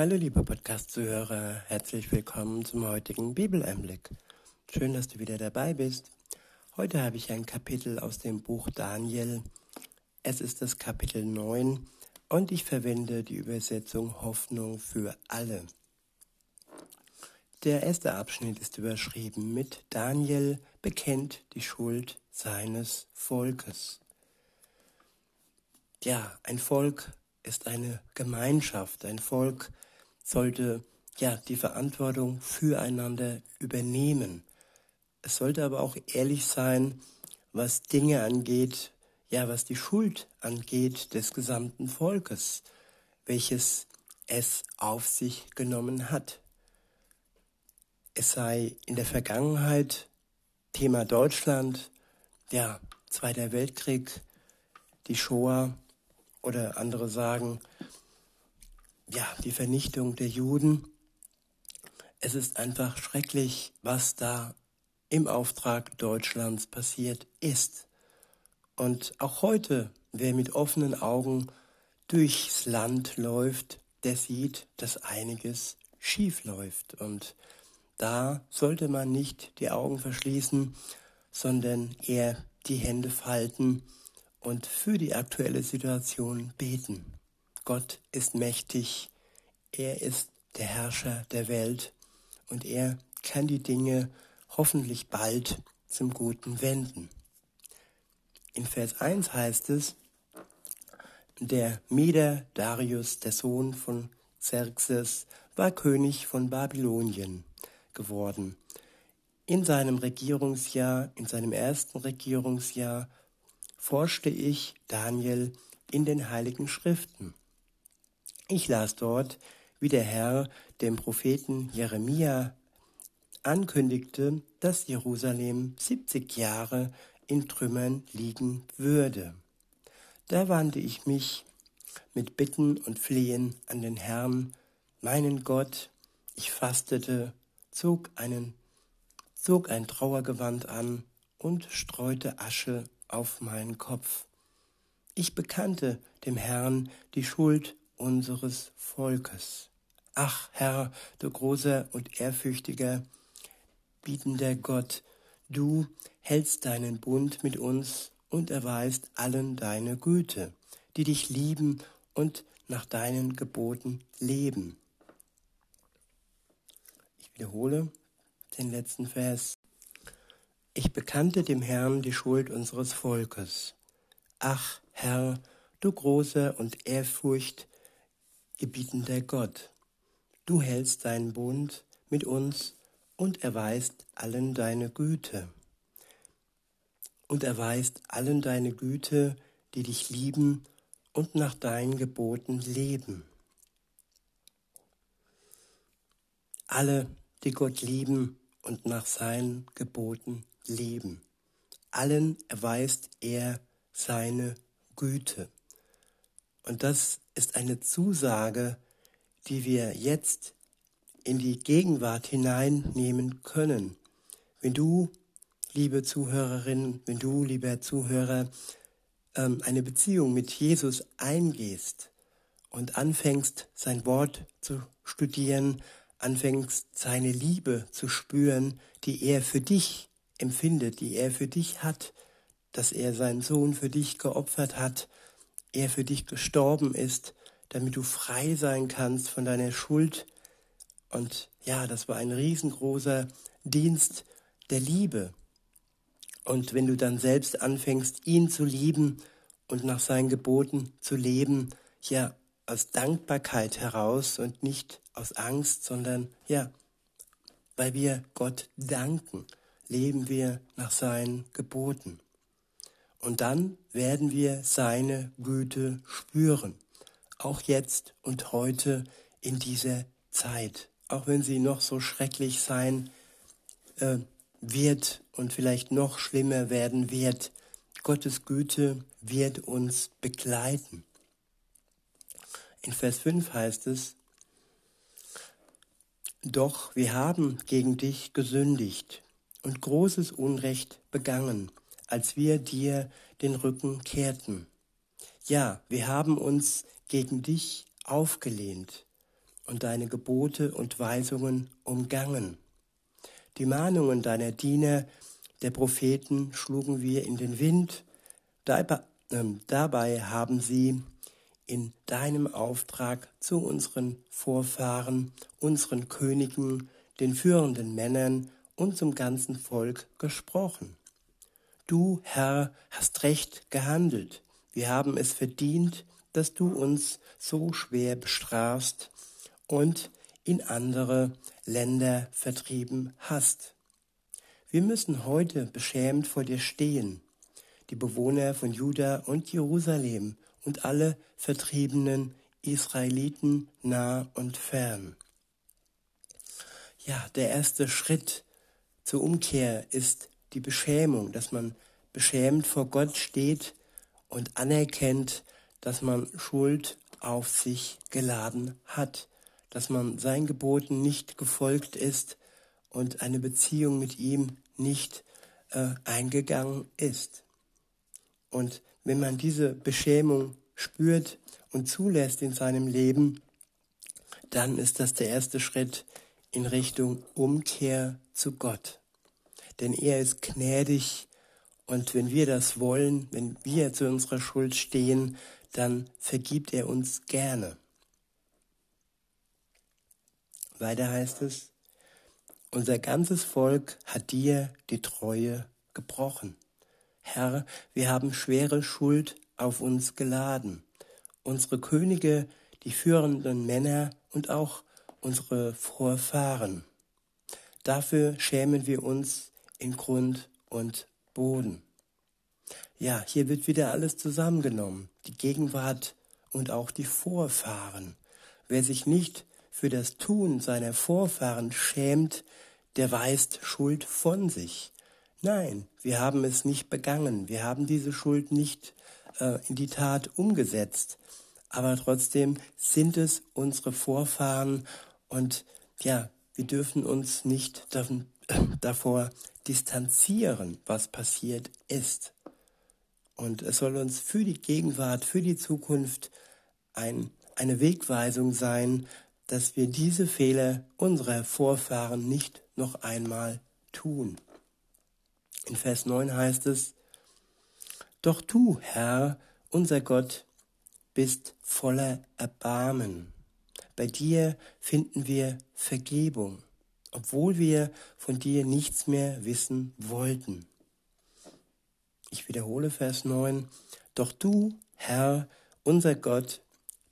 Hallo liebe Podcast-Zuhörer, herzlich willkommen zum heutigen Bibeleinblick. Schön, dass du wieder dabei bist. Heute habe ich ein Kapitel aus dem Buch Daniel. Es ist das Kapitel 9 und ich verwende die Übersetzung Hoffnung für alle. Der erste Abschnitt ist überschrieben mit Daniel bekennt die Schuld seines Volkes. Ja, ein Volk ist eine Gemeinschaft. Ein Volk sollte ja die Verantwortung füreinander übernehmen. Es sollte aber auch ehrlich sein, was Dinge angeht, ja, was die Schuld angeht des gesamten Volkes, welches es auf sich genommen hat. Es sei in der Vergangenheit Thema Deutschland, ja, Zweiter Weltkrieg, die Shoah oder andere sagen, ja, die Vernichtung der Juden. Es ist einfach schrecklich, was da im Auftrag Deutschlands passiert ist. Und auch heute, wer mit offenen Augen durchs Land läuft, der sieht, dass einiges schief läuft. Und da sollte man nicht die Augen verschließen, sondern eher die Hände falten und für die aktuelle Situation beten. Gott ist mächtig, er ist der Herrscher der Welt und er kann die Dinge hoffentlich bald zum Guten wenden. In Vers 1 heißt es, der Meder Darius, der Sohn von Xerxes, war König von Babylonien geworden. In seinem Regierungsjahr, in seinem ersten Regierungsjahr, forschte ich, Daniel, in den heiligen Schriften. Ich las dort, wie der Herr dem Propheten Jeremia ankündigte, dass Jerusalem 70 Jahre in Trümmern liegen würde. Da wandte ich mich mit Bitten und Flehen an den Herrn, meinen Gott, ich fastete, zog einen zog ein Trauergewand an und streute Asche auf meinen Kopf. Ich bekannte dem Herrn die Schuld unseres Volkes. Ach, Herr, du großer und ehrfürchtiger, bietender Gott, du hältst deinen Bund mit uns und erweist allen deine Güte, die dich lieben und nach deinen Geboten leben. Ich wiederhole den letzten Vers. Ich bekannte dem Herrn die Schuld unseres Volkes. Ach, Herr, du großer und ehrfurcht gebietender Gott, du hältst deinen Bund mit uns und erweist allen deine Güte. Und erweist allen deine Güte, die dich lieben und nach deinen Geboten leben. Alle, die Gott lieben und nach seinen Geboten leben. Allen erweist er seine Güte. Und das ist eine Zusage, die wir jetzt in die Gegenwart hineinnehmen können. Wenn du, liebe Zuhörerin, wenn du, lieber Zuhörer, ähm, eine Beziehung mit Jesus eingehst und anfängst, sein Wort zu studieren, anfängst, seine Liebe zu spüren, die er für dich empfindet, die er für dich hat, dass er seinen Sohn für dich geopfert hat, er für dich gestorben ist, damit du frei sein kannst von deiner Schuld. Und ja, das war ein riesengroßer Dienst der Liebe. Und wenn du dann selbst anfängst, ihn zu lieben und nach seinen Geboten zu leben, ja, aus Dankbarkeit heraus und nicht aus Angst, sondern ja, weil wir Gott danken leben wir nach seinen Geboten. Und dann werden wir seine Güte spüren, auch jetzt und heute in dieser Zeit, auch wenn sie noch so schrecklich sein äh, wird und vielleicht noch schlimmer werden wird. Gottes Güte wird uns begleiten. In Vers 5 heißt es, Doch wir haben gegen dich gesündigt und großes Unrecht begangen, als wir dir den Rücken kehrten. Ja, wir haben uns gegen dich aufgelehnt und deine Gebote und Weisungen umgangen. Die Mahnungen deiner Diener, der Propheten, schlugen wir in den Wind, ähm, dabei haben sie in deinem Auftrag zu unseren Vorfahren, unseren Königen, den führenden Männern und zum ganzen Volk gesprochen. Du, Herr, hast recht gehandelt. Wir haben es verdient, dass du uns so schwer bestrafst und in andere Länder vertrieben hast. Wir müssen heute beschämt vor dir stehen, die Bewohner von Juda und Jerusalem und alle vertriebenen Israeliten nah und fern. Ja, der erste Schritt zur Umkehr ist die Beschämung, dass man beschämt vor Gott steht und anerkennt, dass man Schuld auf sich geladen hat, dass man seinen Geboten nicht gefolgt ist und eine Beziehung mit ihm nicht äh, eingegangen ist. Und wenn man diese Beschämung spürt und zulässt in seinem Leben, dann ist das der erste Schritt in Richtung Umkehr zu Gott. Denn er ist gnädig und wenn wir das wollen, wenn wir zu unserer Schuld stehen, dann vergibt er uns gerne. Weiter heißt es, unser ganzes Volk hat dir die Treue gebrochen. Herr, wir haben schwere Schuld auf uns geladen. Unsere Könige, die führenden Männer und auch unsere Vorfahren. Dafür schämen wir uns in Grund und Boden. Ja, hier wird wieder alles zusammengenommen, die Gegenwart und auch die Vorfahren. Wer sich nicht für das Tun seiner Vorfahren schämt, der weist Schuld von sich. Nein, wir haben es nicht begangen, wir haben diese Schuld nicht äh, in die Tat umgesetzt, aber trotzdem sind es unsere Vorfahren und ja, wir dürfen uns nicht davon, davor distanzieren, was passiert ist. Und es soll uns für die Gegenwart, für die Zukunft ein, eine Wegweisung sein, dass wir diese Fehler unserer Vorfahren nicht noch einmal tun. In Vers 9 heißt es, Doch du, Herr, unser Gott, bist voller Erbarmen. Bei dir finden wir Vergebung, obwohl wir von dir nichts mehr wissen wollten. Ich wiederhole Vers 9. Doch du, Herr, unser Gott,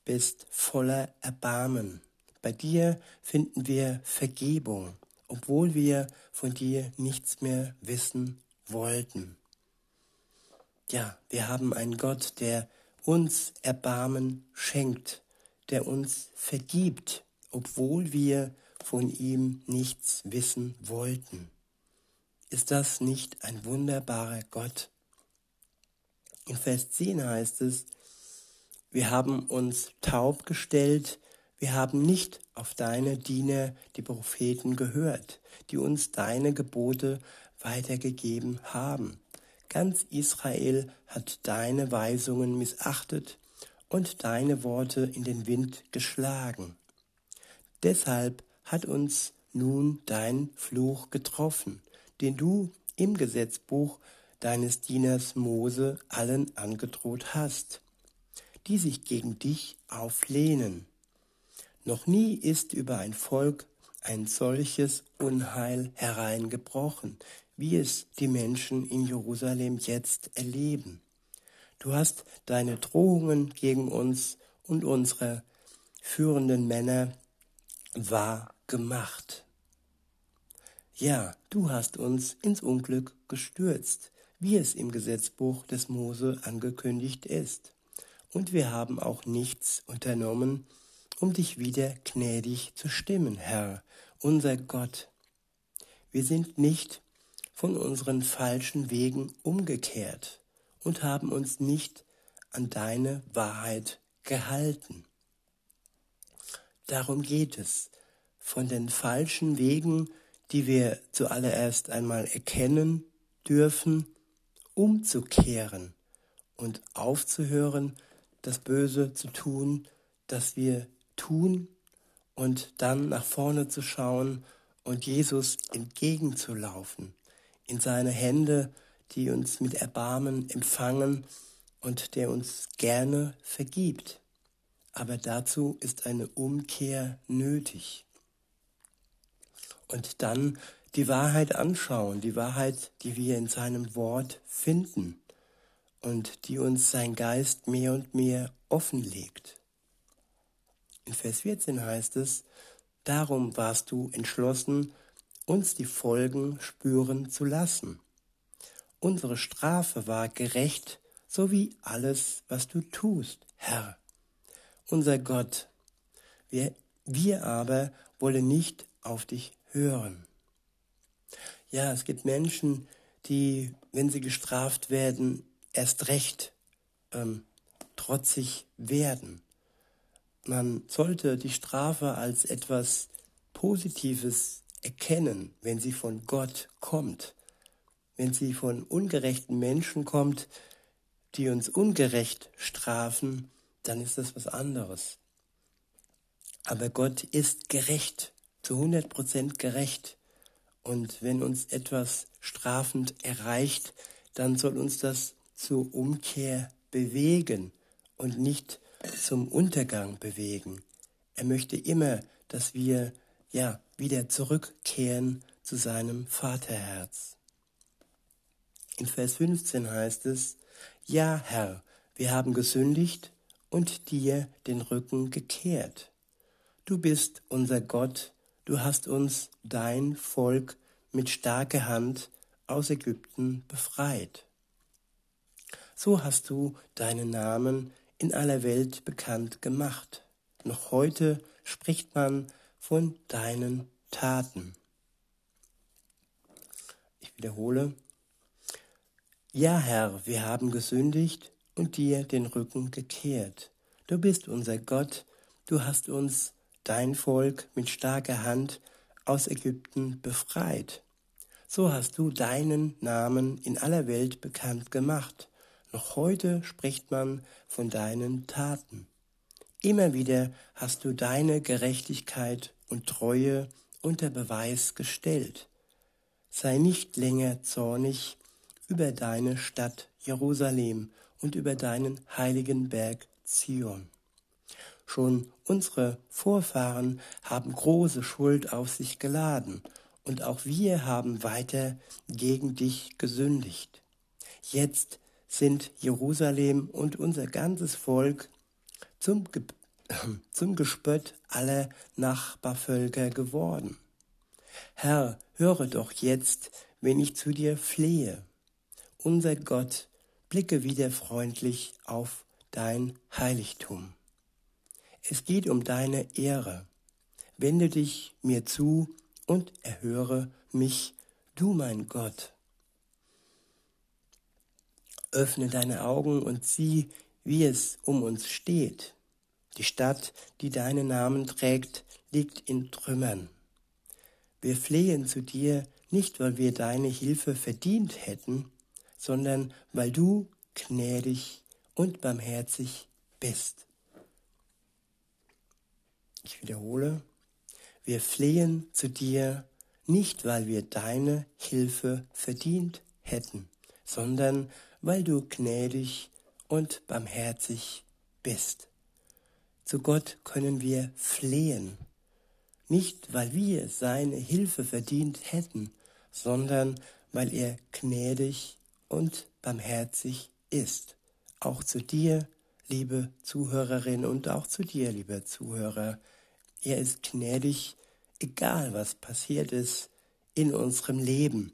bist voller Erbarmen. Bei dir finden wir Vergebung, obwohl wir von dir nichts mehr wissen wollten. Ja, wir haben einen Gott, der uns Erbarmen schenkt, der uns vergibt, obwohl wir von ihm nichts wissen wollten. Ist das nicht ein wunderbarer Gott? In Vers 10 heißt es, wir haben uns taub gestellt, wir haben nicht auf deine Diener, die Propheten, gehört, die uns deine Gebote weitergegeben haben. Ganz Israel hat deine Weisungen missachtet und deine Worte in den Wind geschlagen. Deshalb hat uns nun dein Fluch getroffen, den du im Gesetzbuch deines Dieners Mose allen angedroht hast, die sich gegen dich auflehnen. Noch nie ist über ein Volk ein solches Unheil hereingebrochen, wie es die Menschen in Jerusalem jetzt erleben. Du hast deine Drohungen gegen uns und unsere führenden Männer wahr gemacht. Ja, du hast uns ins Unglück gestürzt wie es im Gesetzbuch des Mose angekündigt ist. Und wir haben auch nichts unternommen, um dich wieder gnädig zu stimmen, Herr, unser Gott. Wir sind nicht von unseren falschen Wegen umgekehrt und haben uns nicht an deine Wahrheit gehalten. Darum geht es, von den falschen Wegen, die wir zuallererst einmal erkennen dürfen umzukehren und aufzuhören, das Böse zu tun, das wir tun und dann nach vorne zu schauen und Jesus entgegenzulaufen, in seine Hände, die uns mit Erbarmen empfangen und der uns gerne vergibt. Aber dazu ist eine Umkehr nötig. Und dann die Wahrheit anschauen, die Wahrheit, die wir in seinem Wort finden und die uns sein Geist mehr und mehr offenlegt. In Vers 14 heißt es, Darum warst du entschlossen, uns die Folgen spüren zu lassen. Unsere Strafe war gerecht, so wie alles, was du tust, Herr. Unser Gott, wir, wir aber wollen nicht auf dich hören. Ja, es gibt Menschen, die, wenn sie gestraft werden, erst recht ähm, trotzig werden. Man sollte die Strafe als etwas Positives erkennen, wenn sie von Gott kommt. Wenn sie von ungerechten Menschen kommt, die uns ungerecht strafen, dann ist das was anderes. Aber Gott ist gerecht, zu 100 Prozent gerecht. Und wenn uns etwas strafend erreicht, dann soll uns das zur Umkehr bewegen und nicht zum Untergang bewegen. Er möchte immer, dass wir ja wieder zurückkehren zu seinem Vaterherz. In Vers 15 heißt es, Ja, Herr, wir haben gesündigt und dir den Rücken gekehrt. Du bist unser Gott, du hast uns, dein Volk, mit starker Hand aus Ägypten befreit. So hast du deinen Namen in aller Welt bekannt gemacht. Noch heute spricht man von deinen Taten. Ich wiederhole. Ja, Herr, wir haben gesündigt und dir den Rücken gekehrt. Du bist unser Gott, du hast uns, dein Volk, mit starker Hand aus Ägypten befreit. So hast du deinen Namen in aller Welt bekannt gemacht. Noch heute spricht man von deinen Taten. Immer wieder hast du deine Gerechtigkeit und Treue unter Beweis gestellt. Sei nicht länger zornig über deine Stadt Jerusalem und über deinen heiligen Berg Zion. Schon unsere Vorfahren haben große Schuld auf sich geladen, und auch wir haben weiter gegen dich gesündigt. Jetzt sind Jerusalem und unser ganzes Volk zum, Ge zum Gespött aller Nachbarvölker geworden. Herr, höre doch jetzt, wenn ich zu dir flehe. Unser Gott, blicke wieder freundlich auf dein Heiligtum. Es geht um deine Ehre. Wende dich mir zu und erhöre mich, du mein Gott. Öffne deine Augen und sieh, wie es um uns steht. Die Stadt, die deinen Namen trägt, liegt in Trümmern. Wir flehen zu dir, nicht weil wir deine Hilfe verdient hätten, sondern weil du gnädig und barmherzig bist. Ich wiederhole, wir flehen zu dir, nicht weil wir deine Hilfe verdient hätten, sondern weil du gnädig und barmherzig bist. Zu Gott können wir flehen, nicht weil wir seine Hilfe verdient hätten, sondern weil er gnädig und barmherzig ist. Auch zu dir, liebe Zuhörerin, und auch zu dir, lieber Zuhörer. Er ist gnädig, egal was passiert ist in unserem Leben.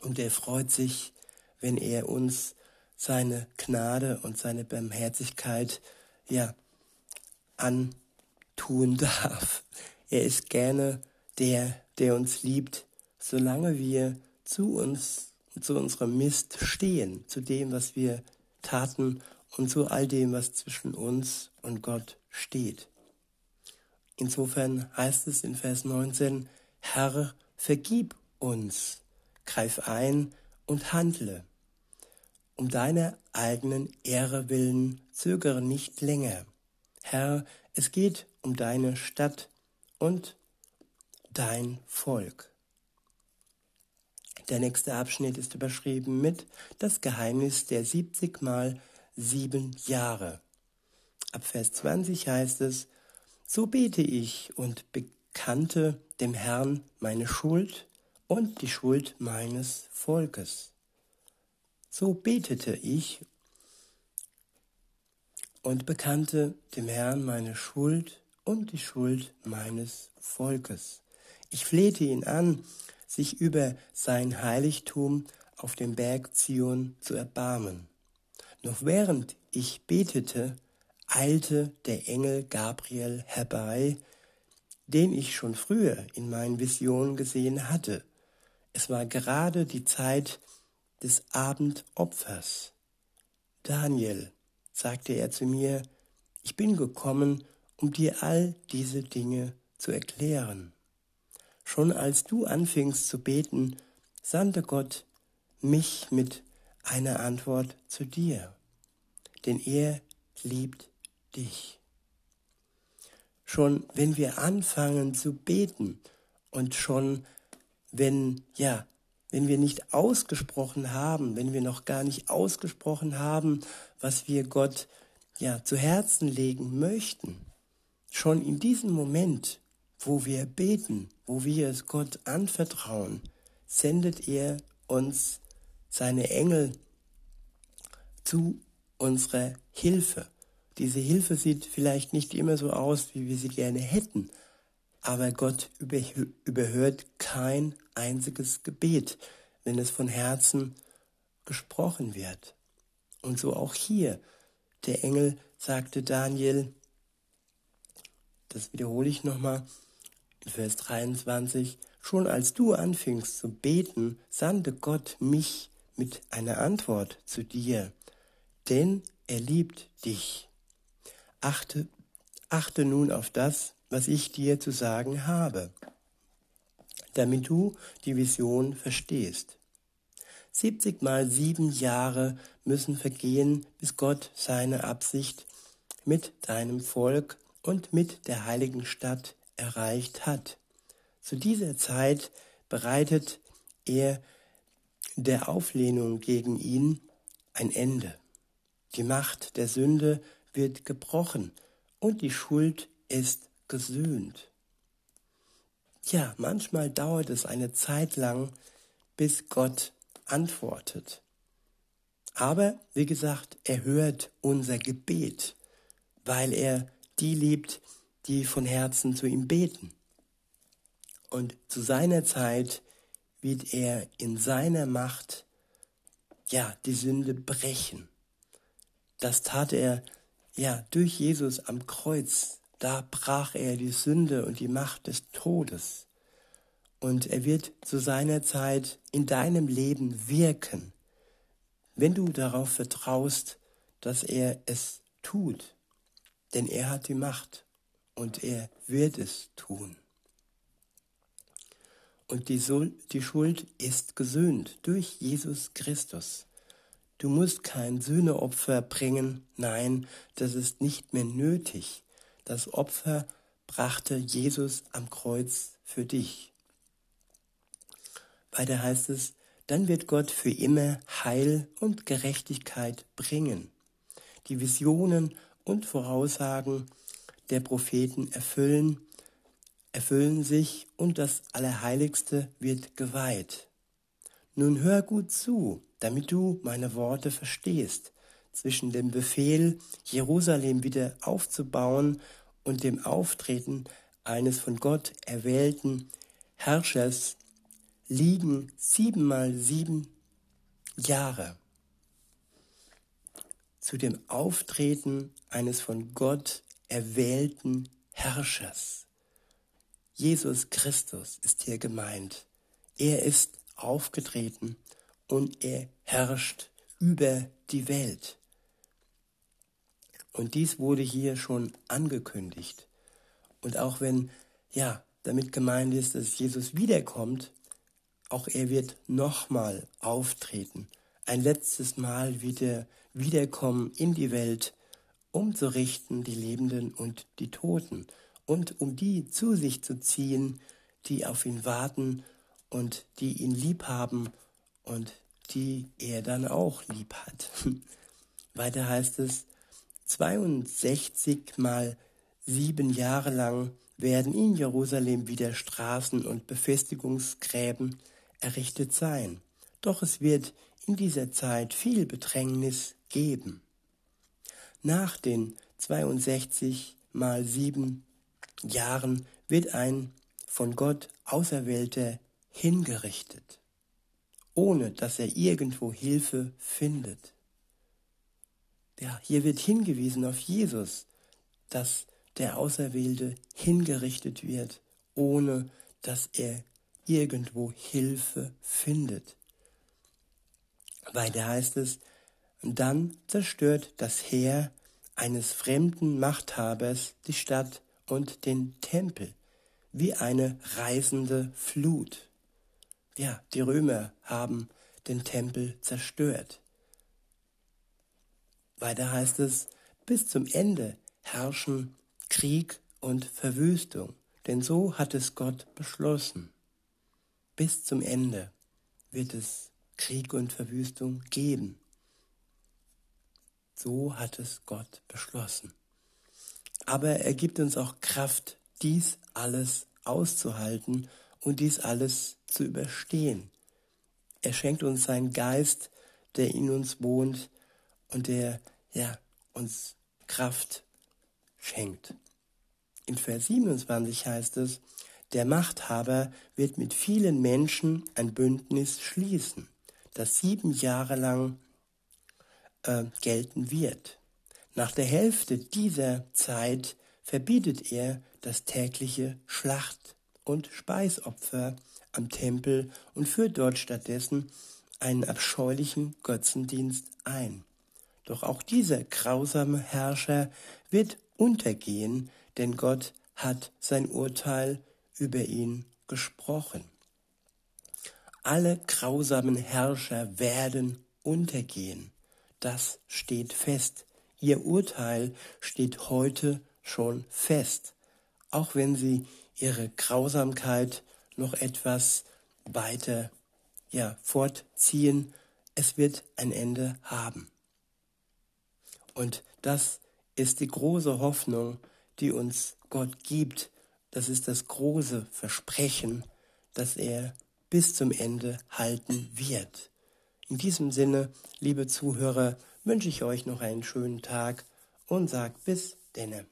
Und er freut sich, wenn er uns seine Gnade und seine Barmherzigkeit ja antun darf. Er ist gerne der, der uns liebt, solange wir zu uns und zu unserem Mist stehen, zu dem, was wir taten und zu all dem, was zwischen uns und Gott steht. Insofern heißt es in Vers 19, Herr, vergib uns, greif ein und handle. Um deiner eigenen Ehre willen zögere nicht länger. Herr, es geht um deine Stadt, und dein Volk. Der nächste Abschnitt ist überschrieben mit Das Geheimnis der 70 mal sieben Jahre. Ab Vers 20 heißt es, So bete ich und bekannte dem Herrn meine Schuld und die Schuld meines Volkes. So betete ich und bekannte dem Herrn meine Schuld und die Schuld meines Volkes. Ich flehte ihn an, sich über sein Heiligtum auf dem Berg Zion zu erbarmen. Noch während ich betete, eilte der Engel Gabriel herbei, den ich schon früher in meinen Visionen gesehen hatte. Es war gerade die Zeit des Abendopfers. Daniel, sagte er zu mir, ich bin gekommen, um dir all diese Dinge zu erklären. Schon als du anfingst zu beten, sandte Gott mich mit einer Antwort zu dir, denn er liebt dich. Schon wenn wir anfangen zu beten und schon wenn, ja, wenn wir nicht ausgesprochen haben, wenn wir noch gar nicht ausgesprochen haben, was wir Gott ja zu Herzen legen möchten, schon in diesem Moment, wo wir beten, wo wir es Gott anvertrauen, sendet er uns seine Engel zu unserer Hilfe. Diese Hilfe sieht vielleicht nicht immer so aus, wie wir sie gerne hätten, aber Gott überhört kein einziges Gebet, wenn es von Herzen gesprochen wird. Und so auch hier. Der Engel sagte Daniel, das wiederhole ich nochmal, Vers 23, schon als du anfingst zu beten, sandte Gott mich mit einer Antwort zu dir, denn er liebt dich. Achte, achte nun auf das, was ich dir zu sagen habe, damit du die Vision verstehst. 70 mal sieben Jahre müssen vergehen, bis Gott seine Absicht mit deinem Volk und mit der heiligen Stadt erreicht hat. Zu dieser Zeit bereitet er der Auflehnung gegen ihn ein Ende. Die Macht der Sünde wird gebrochen und die Schuld ist gesöhnt. Ja, manchmal dauert es eine Zeit lang, bis Gott antwortet. Aber, wie gesagt, er hört unser Gebet, weil er die liebt, die von Herzen zu ihm beten. Und zu seiner Zeit wird er in seiner Macht, ja, die Sünde brechen. Das tat er, ja, durch Jesus am Kreuz da brach er die Sünde und die Macht des Todes. Und er wird zu seiner Zeit in deinem Leben wirken, wenn du darauf vertraust, dass er es tut. Denn er hat die Macht und er wird es tun. Und die, Schuld ist gesöhnt durch Jesus Christus. Du musst kein Sühneopfer bringen, nein, das ist nicht mehr nötig. Das Opfer brachte Jesus am Kreuz für dich. Weiter heißt es, dann wird Gott für immer Heil und Gerechtigkeit bringen. Die Visionen und Voraussagen der Propheten erfüllen, erfüllen sich und das Allerheiligste wird geweiht. Nun hör gut zu, damit du meine Worte verstehst. Zwischen dem Befehl, Jerusalem wieder aufzubauen und dem Auftreten eines von Gott erwählten Herrschers liegen siebenmal sieben Jahre. Zu dem Auftreten eines von Gott erwählten Herrschers. Jesus Christus ist hier gemeint. Er ist aufgetreten und er herrscht über die Welt. Und dies wurde hier schon angekündigt. Und auch wenn, ja, damit gemeint ist, dass Jesus wiederkommt, auch er wird nochmal auftreten. Ein letztes Mal wieder wiederkommen in die Welt, um zu richten die Lebenden und die Toten. und um die zu sich zu ziehen, die auf ihn warten und die ihn lieb haben und die er dann auch lieb hat. Weiter heißt es, 62 mal sieben Jahre lang werden in Jerusalem wieder Straßen und Befestigungsgräben errichtet sein. Doch es wird in dieser Zeit viel Bedrängnis geben. Nach den 62 mal sieben Jahren wird ein von Gott Auserwählter hingerichtet, ohne dass er irgendwo Hilfe findet. Ja, hier wird hingewiesen auf Jesus, dass der Auserwählte hingerichtet wird, ohne dass er irgendwo Hilfe findet. Weiter heißt es, dann zerstört das Heer eines fremden Machthabers die Stadt und den Tempel wie eine reißende Flut. Ja, die Römer haben den Tempel zerstört. Weiter heißt es, bis zum Ende herrschen Krieg und Verwüstung, denn so hat es Gott beschlossen. Bis zum Ende wird es Krieg und Verwüstung geben. So hat es Gott beschlossen. Aber er gibt uns auch Kraft, dies alles auszuhalten und dies alles zu überstehen. Er schenkt uns seinen Geist, der in uns wohnt und der ja, uns Kraft schenkt. In Vers 27 heißt es, der Machthaber wird mit vielen Menschen ein Bündnis schließen, das sieben Jahre lang äh, gelten wird. Nach der Hälfte dieser Zeit verbietet er das tägliche Schlacht- und Speisopfer am Tempel und führt dort stattdessen einen abscheulichen Götzendienst ein. Doch auch dieser grausame Herrscher wird untergehen, denn Gott hat sein Urteil über ihn gesprochen. Alle grausamen Herrscher werden untergehen. Das steht fest. Ihr Urteil steht heute schon fest, auch wenn sie ihre Grausamkeit noch etwas weiter ja, fortziehen. Es wird ein Ende haben. Und das ist die große Hoffnung, die uns Gott gibt. Das ist das große Versprechen, dass er bis zum Ende halten wird. In diesem Sinne, liebe Zuhörer, wünsche ich euch noch einen schönen Tag und sag bis denne.